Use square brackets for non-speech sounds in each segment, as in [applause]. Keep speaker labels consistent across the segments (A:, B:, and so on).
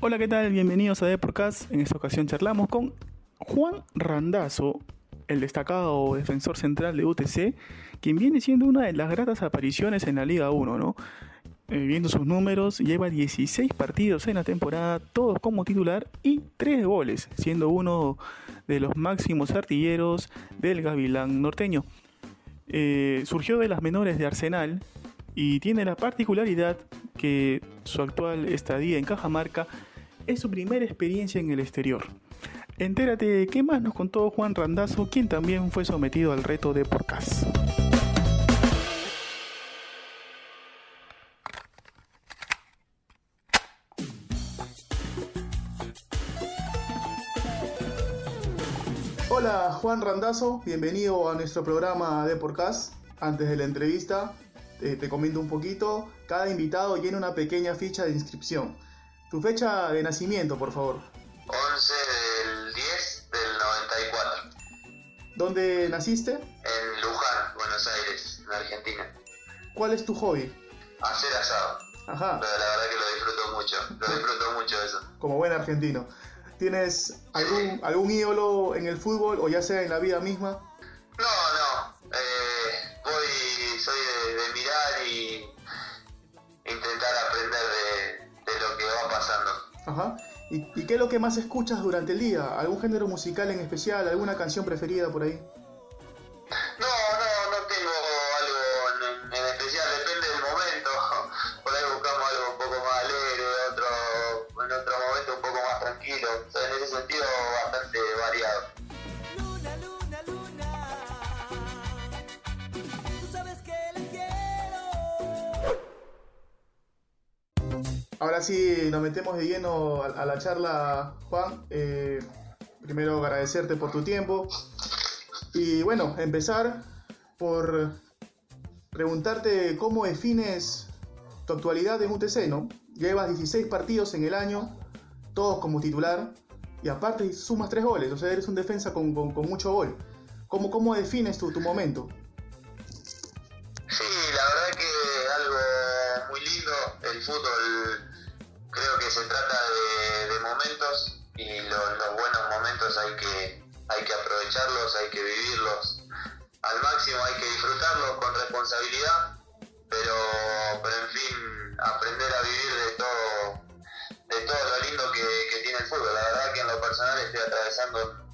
A: Hola, ¿qué tal? Bienvenidos a Deporcast. En esta ocasión charlamos con Juan Randazo, el destacado defensor central de UTC, quien viene siendo una de las gratas apariciones en la Liga 1, ¿no? Eh, viendo sus números, lleva 16 partidos en la temporada, todos como titular y 3 goles, siendo uno de los máximos artilleros del Gavilán norteño. Eh, surgió de las menores de Arsenal y tiene la particularidad que su actual estadía en Cajamarca es su primera experiencia en el exterior. Entérate qué más nos contó Juan Randazo, quien también fue sometido al reto de Porcas. Hola Juan Randazo, bienvenido a nuestro programa de Porcas. Antes de la entrevista, eh, te comento un poquito. Cada invitado llena una pequeña ficha de inscripción. Tu fecha de nacimiento, por favor.
B: 11 del 10 del 94.
A: ¿Dónde naciste?
B: En Luján, Buenos Aires, en Argentina.
A: ¿Cuál es tu hobby?
B: Hacer asado.
A: Ajá.
B: Pero la verdad que lo disfruto mucho. Lo [laughs] disfruto mucho eso.
A: Como buen argentino. ¿Tienes algún, algún ídolo en el fútbol o ya sea en la vida misma?
B: No. Y intentar aprender de, lo que va pasando.
A: Ajá. ¿Y, ¿Y qué es lo que más escuchas durante el día? ¿Algún género musical en especial? ¿Alguna canción preferida por ahí? Ahora sí, nos metemos de lleno a, la charla, Juan. Eh, primero agradecerte por tu tiempo. Y bueno, empezar por preguntarte cómo defines tu actualidad en UTC, ¿no? Llevas 16 partidos en el año, todos como titular, y aparte sumas 3 goles, o sea, eres un defensa con, con- con mucho gol. ¿Cómo, cómo defines tu, tu momento?
B: Hay que vivirlos al máximo, hay que disfrutarlos con responsabilidad, pero, pero en fin, aprender a vivir de todo, de todo lo lindo que, tiene el fútbol. La verdad que en lo personal estoy atravesando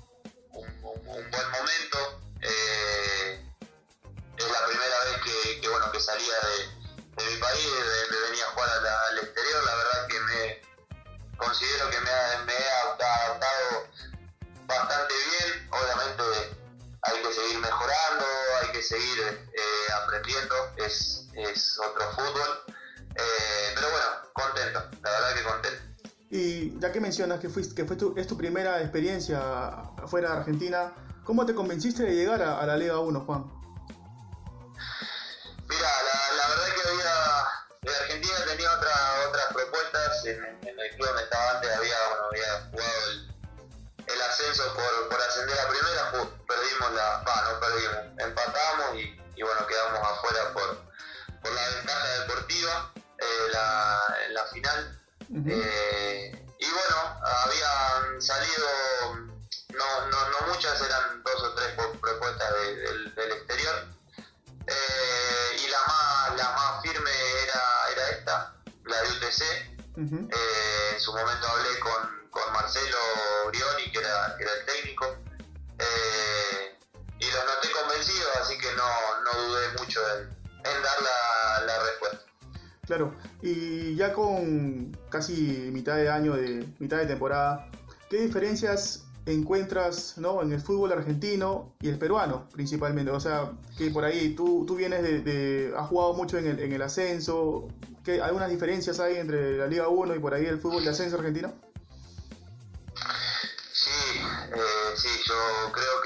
B: un, buen momento. eh, es la primera vez que, bueno que salía de, mi país, de, de venía a jugar al exterior, la verdad que me considero que me, me he adaptado bastante bien, obviamente hay que seguir mejorando, hay que seguir eh, aprendiendo, es, es otro fútbol, eh, pero bueno, contento, la verdad que contento.
A: Y ya que mencionas que, fuiste, que fue tu, es tu primera experiencia afuera de Argentina, ¿cómo te convenciste de llegar a, a la Liga 1, Juan?
B: Que no, no dudé mucho en, en dar la, la respuesta.
A: Claro, y ya con casi mitad de año, de mitad de temporada, ¿qué diferencias encuentras ¿no? en el fútbol argentino y el peruano principalmente? O sea, que por ahí tú, tú vienes de, de- has jugado mucho en el, en el ascenso, ¿qué, ¿algunas diferencias hay entre la Liga 1 y por ahí el fútbol de ascenso argentino?
B: Sí, eh, sí, yo creo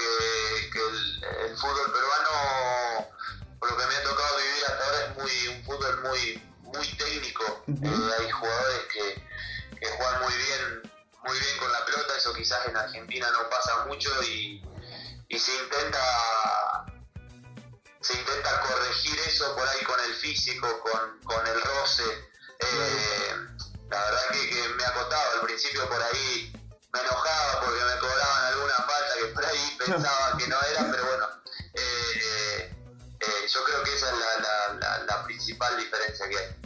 B: muy muy técnico. Eh, hay jugadores que, que juegan muy bien muy bien con la pelota, eso quizás en Argentina no pasa mucho y, y se intenta se intenta corregir eso por ahí con el físico, con, con el roce. Eh, la verdad que, que me ha costado al principio por ahí me enojaba porque me cobraban alguna falta que por ahí [laughs] pensaba que no era, pero bueno,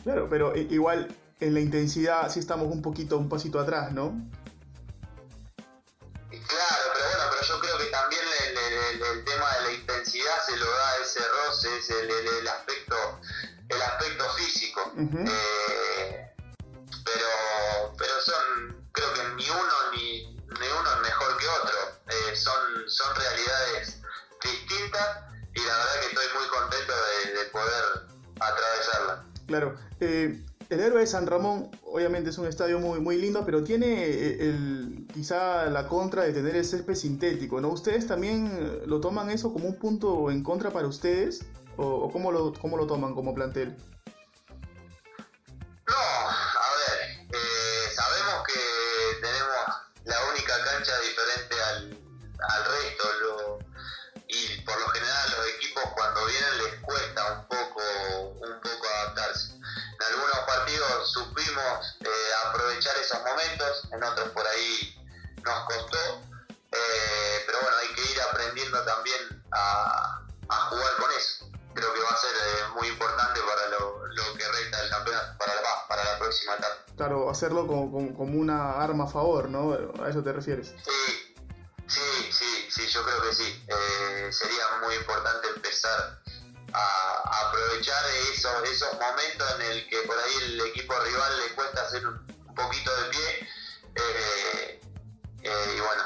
A: Claro, pero igual en la intensidad sí estamos un poquito, un pasito atrás, ¿no?
B: Claro, pero bueno, pero yo creo que también el, el- el- el tema de la intensidad se lo da ese roce, ese, el, aspecto, el aspecto físico. Eh, pero, pero son, creo que ni uno ni, ni uno es mejor que otro. Eh, son, son realidades distintas
A: Claro. eh, el héroe de San Ramón, obviamente es un estadio muy, muy lindo, pero tiene eh, el, quizá la contra de tener el césped sintético, ¿no? ¿Ustedes también eh, lo toman eso como un punto en contra para ustedes? ¿O, o cómo, lo, cómo lo toman como plantel? Claro, hacerlo como, como, como una arma a favor, ¿no? ¿A eso te refieres?
B: Sí, sí, sí, sí, yo creo que sí. Eh, sería muy importante empezar a, aprovechar esos, esos momentos en el que por ahí el equipo rival le cuesta hacer un, poquito de pie. eh, eh, y bueno,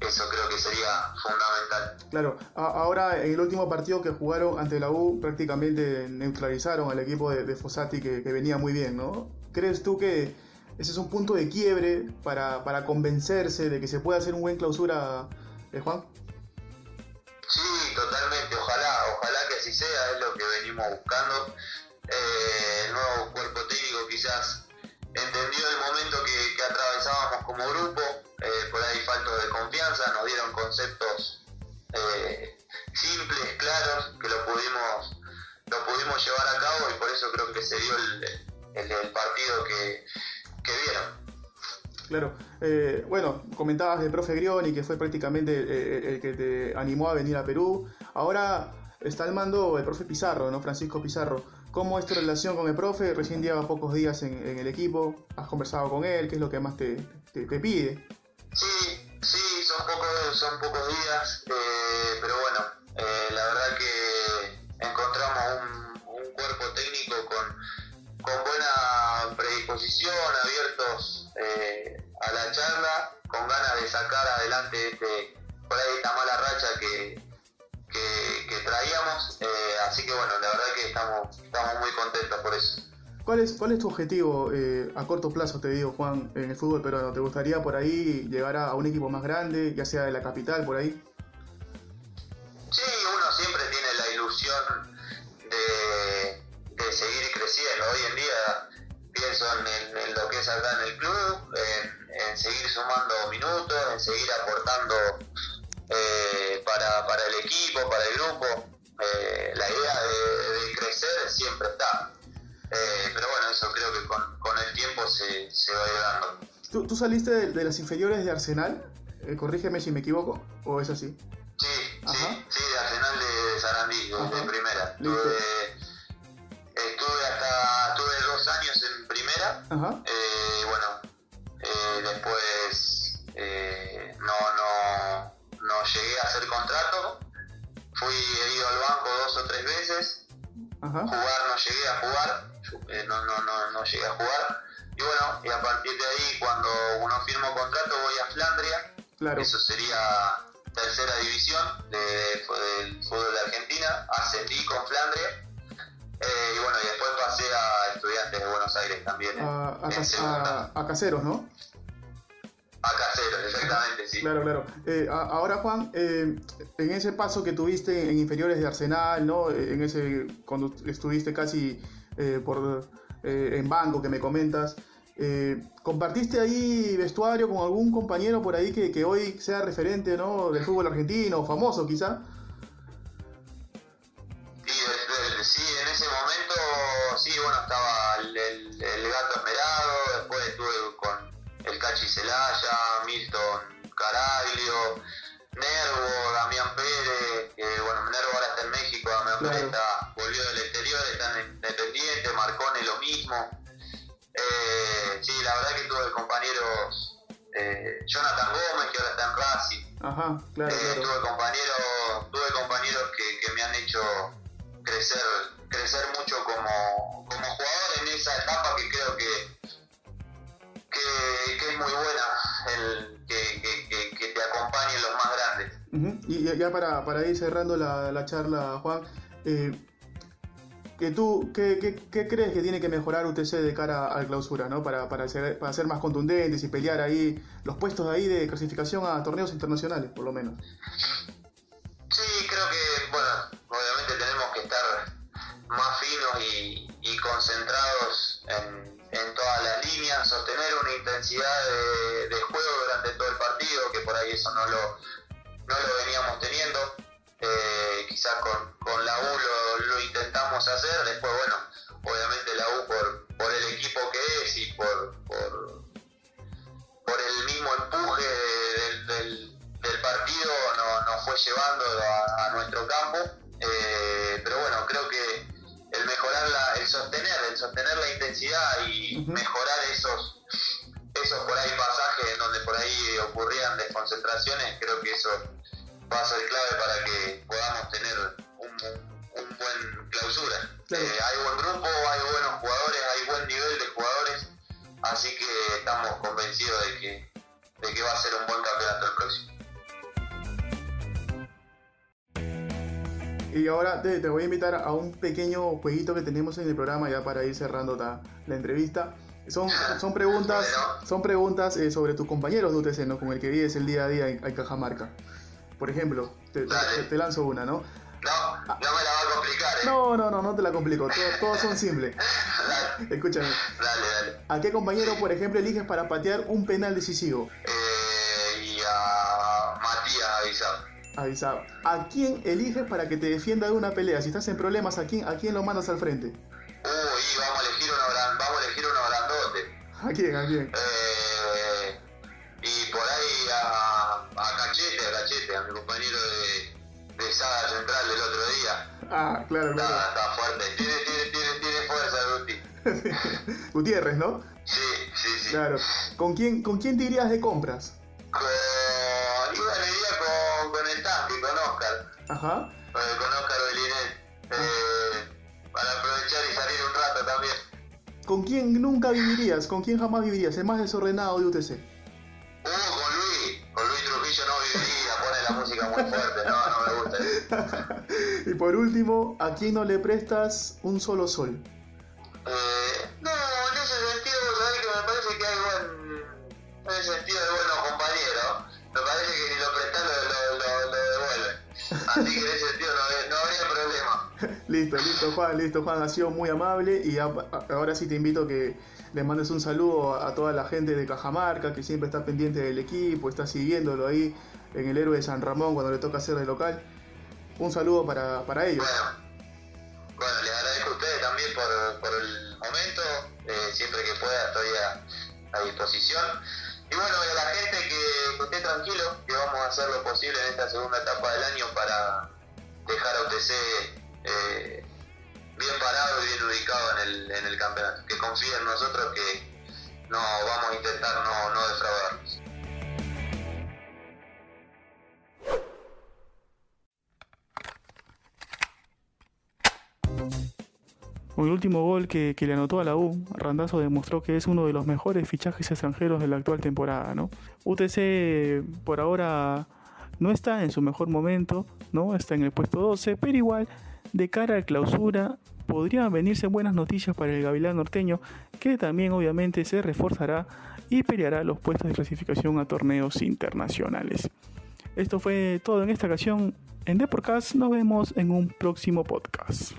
B: eso creo que sería fundamental.
A: Claro, ahora en el último partido que jugaron ante la U prácticamente neutralizaron al equipo de, de Fossati que, que venía muy bien, ¿no? ¿Crees tú que ese es un punto de quiebre para, para convencerse de que se puede hacer un buen clausura, eh, Juan?
B: Sí, totalmente, ojalá, ojalá que así sea, es lo que venimos buscando. Eh, el nuevo cuerpo técnico quizás entendió el momento que, atravesábamos como grupo, eh, por ahí faltos de confianza, nos dieron conceptos eh, simples, claros, que lo pudimos, lo pudimos llevar a cabo y por eso creo que se dio el, el- el partido que, que vieron.
A: Claro, eh, bueno, comentabas del profe Grioni, que fue prácticamente eh, el que te animó a venir a Perú. Ahora está al mando el profe Pizarro, ¿no? Francisco Pizarro. ¿Cómo es tu relación con el profe? Recién lleva pocos días en, en el equipo. ¿Has conversado con él? ¿Qué es lo que más te, te- te pide?
B: Sí, sí, son pocos, son pocos días, eh, pero bueno, este, por ahí esta mala racha que, que, que traíamos, eh, así que bueno, la verdad que estamos, estamos muy contentos por eso.
A: ¿Cuál es, cuál es tu objetivo eh, a corto plazo, te digo, Juan, en el fútbol peruano? ¿Te gustaría por ahí llegar a un equipo más grande, ya sea de la capital, por ahí?
B: Equipo, para el grupo. Eh, la idea de, de crecer siempre está. Eh, pero bueno, eso creo que con, con el tiempo se, se va dando.
A: ¿Tú, tú saliste de, de las inferiores de Arsenal? Eh, corrígeme si me equivoco, ¿o es así?
B: Sí,
A: Ajá.
B: sí, sí, de Arsenal de Sarandí, de,
A: Ajá.
B: de primera. Estuve, estuve hasta, tuve dos años en primera,
A: Ajá.
B: Fui he ido al banco dos o tres veces,
A: Ajá.
B: jugar no llegué a jugar, eh, no, no, no, no llegué a jugar, y bueno, y a partir de ahí cuando uno firma contrato voy a Flandria,
A: Claro.
B: eso sería tercera división de, de- del fútbol de Argentina. Ascendí con Flandria. Eh, y bueno, y después pasé a Estudiantes de Buenos Aires también. en-
A: A, a,
B: en
A: Cas-
B: segunda.
A: a- a Caseros, ¿no?
B: A Caseros, exactamente, sí.
A: Claro, claro. Eh, ahora, Juan, eh, en ese paso que tuviste en inferiores de Arsenal, ¿no? Eh, En ese, cuando estuviste casi eh, por, eh, en banco que me comentas, ¿compartiste ahí vestuario con algún compañero por ahí que, que hoy sea referente, ¿no? Del fútbol argentino, famoso quizá? Claro.
B: Está, volvió del exterior, está en Independiente, Marcone lo mismo. Eh, sí, la verdad que tuve compañeros, eh, Jonathan Gómez, que ahora está en Racing,
A: Ajá, claro,
B: eh,
A: claro.
B: tuve compañeros, tuve compañeros que, que me han hecho crecer, crecer mucho como, como jugador en esa etapa que creo que, que, que es muy buena, el, que, que, te acompañen los más grandes.
A: Y ya- ya para, para ir cerrando la, la charla, Juan, eh, que tú, ¿qué, qué, qué crees que tiene que mejorar UTC de cara al clausura, ¿no? Para, para, ser, para ser más contundentes y pelear ahí los puestos ahí de clasificación a torneos internacionales, por lo menos.
B: Sí, creo que, bueno, obviamente tenemos que estar más finos y, concentrados en, en todas las líneas, sostener una intensidad de, de juego durante todo el partido, que por ahí eso no lo, no lo veníamos teniendo. Eh, quizás con, con la U lo, lo intentamos hacer, después, bueno, obviamente la U por, por el equipo que es y por, por, por el mismo empuje del, del- del partido no- nos fue llevando a, a nuestro campo. Eh, pero bueno, creo que el mejorar, la, el sostener, el sostener la intensidad y mejorar esos, esos por ahí pasajes en donde por ahí ocurrían desconcentraciones, creo que eso va a ser clave para que podamos tener un, un buen clausura.
A: Claro.
B: Eh, hay buen grupo, hay buenos jugadores, hay buen nivel de jugadores, así que estamos convencidos de que, de que va a ser un buen campeonato el próximo.
A: Y ahora te, te voy a invitar a un pequeño jueguito que tenemos en el programa ya para ir cerrando la, la entrevista. Son, [laughs] son preguntas, son preguntas eh, sobre tus compañeros de UTC, ¿no? Con el que vives el día a día en, en Cajamarca. Por ejemplo, te, te-
B: Dale.
A: te lanzo una, ¿no?
B: No, no me la va a complicar, ¿eh?
A: No, no, no, no te la complico. Todo- todos son simples. [laughs]
B: Dale,
A: Escúchame.
B: dale, dale.
A: ¿A qué compañero, por ejemplo, eliges para patear un penal decisivo?
B: Eh, y a Matías Avisado.
A: Avisado. ¿A quién eliges para que te defienda de una pelea? Si estás en problemas, ¿a quién, a quién lo mandas al frente?
B: Uy, vamos a elegir uno, vamos a elegir uno grandote.
A: ¿A quién? ¿A quién?
B: Eh,
A: Ah, claro,
B: Está,
A: claro.
B: está fuerte. Tiene, tiene, tiene, tiene fuerza, Guti. [laughs]
A: Gutiérrez, ¿no?
B: Sí, sí, sí.
A: Claro. ¿Con quién, ¿Con quién te irías de compras?
B: Con, iba a iría con, con el tanque, con Oscar.
A: Ajá.
B: con Oscar Belinet. Eh, para aprovechar y salir un rato también.
A: ¿Con quién nunca vivirías? ¿Con quién jamás vivirías? El más desordenado de UTC.
B: Uh, con Luis. Con Luis Trujillo no viviría. Pone la música muy fuerte. No, no me gusta. [laughs]
A: Y por último, ¿a quién no le prestas un solo sol?
B: Eh, no, en ese sentido, sabés que me parece que hay buen. En ese sentido de buenos compañeros. Me parece que si lo prestan lo, lo, lo, devuelven. Así que en ese sentido no, habría- no habría problema. [laughs]
A: Listo, listo, Juan, listo, Juan. Ha sido muy amable y a- a- ahora sí te invito a que le mandes un saludo a, a toda la gente de Cajamarca que siempre está pendiente del equipo, está siguiéndolo ahí en el héroe de San Ramón cuando le toca hacer de local. Un saludo para, para ellos.
B: Bueno, bueno, les agradezco a ustedes también por, por el momento. Eh, siempre que pueda estoy a, disposición. Y bueno, a la gente que, esté tranquilo, que vamos a hacer lo posible en esta segunda etapa del año para dejar a UTC eh, bien parado y bien ubicado en el, en el campeonato. Que confíen en nosotros que no vamos a intentar no, no defraudarlos.
A: Con el último gol que, que le anotó a la U, Randazo demostró que es uno de los mejores fichajes extranjeros de la actual temporada, ¿no? UTC por ahora no está en su mejor momento, ¿no? Está en el puesto 12, pero igual de cara a clausura podrían venirse buenas noticias para el Gavilán norteño, que también obviamente se reforzará y peleará los puestos de clasificación a torneos internacionales. Esto fue todo en esta ocasión en Deporcast, nos vemos en un próximo podcast.